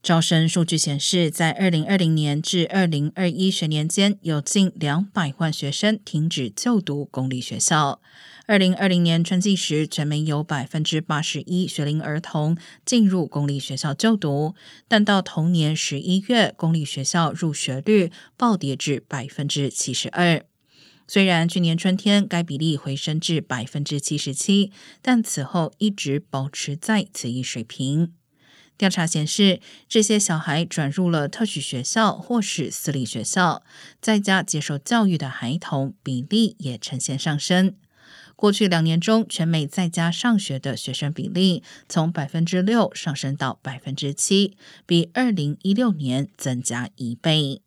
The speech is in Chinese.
招生数据显示，在二零二零年至二零二一学年间，有近两百万学生停止就读公立学校。二零二零年春季时，全美有百分之八十一学龄儿童进入公立学校就读，但到同年十一月，公立学校入学率暴跌至百分之七十二。虽然去年春天该比例回升至百分之七十七，但此后一直保持在此一水平。调查显示，这些小孩转入了特许学校或是私立学校，在家接受教育的孩童比例也呈现上升。过去两年中，全美在家上学的学生比例从百分之六上升到百分之七，比二零一六年增加一倍。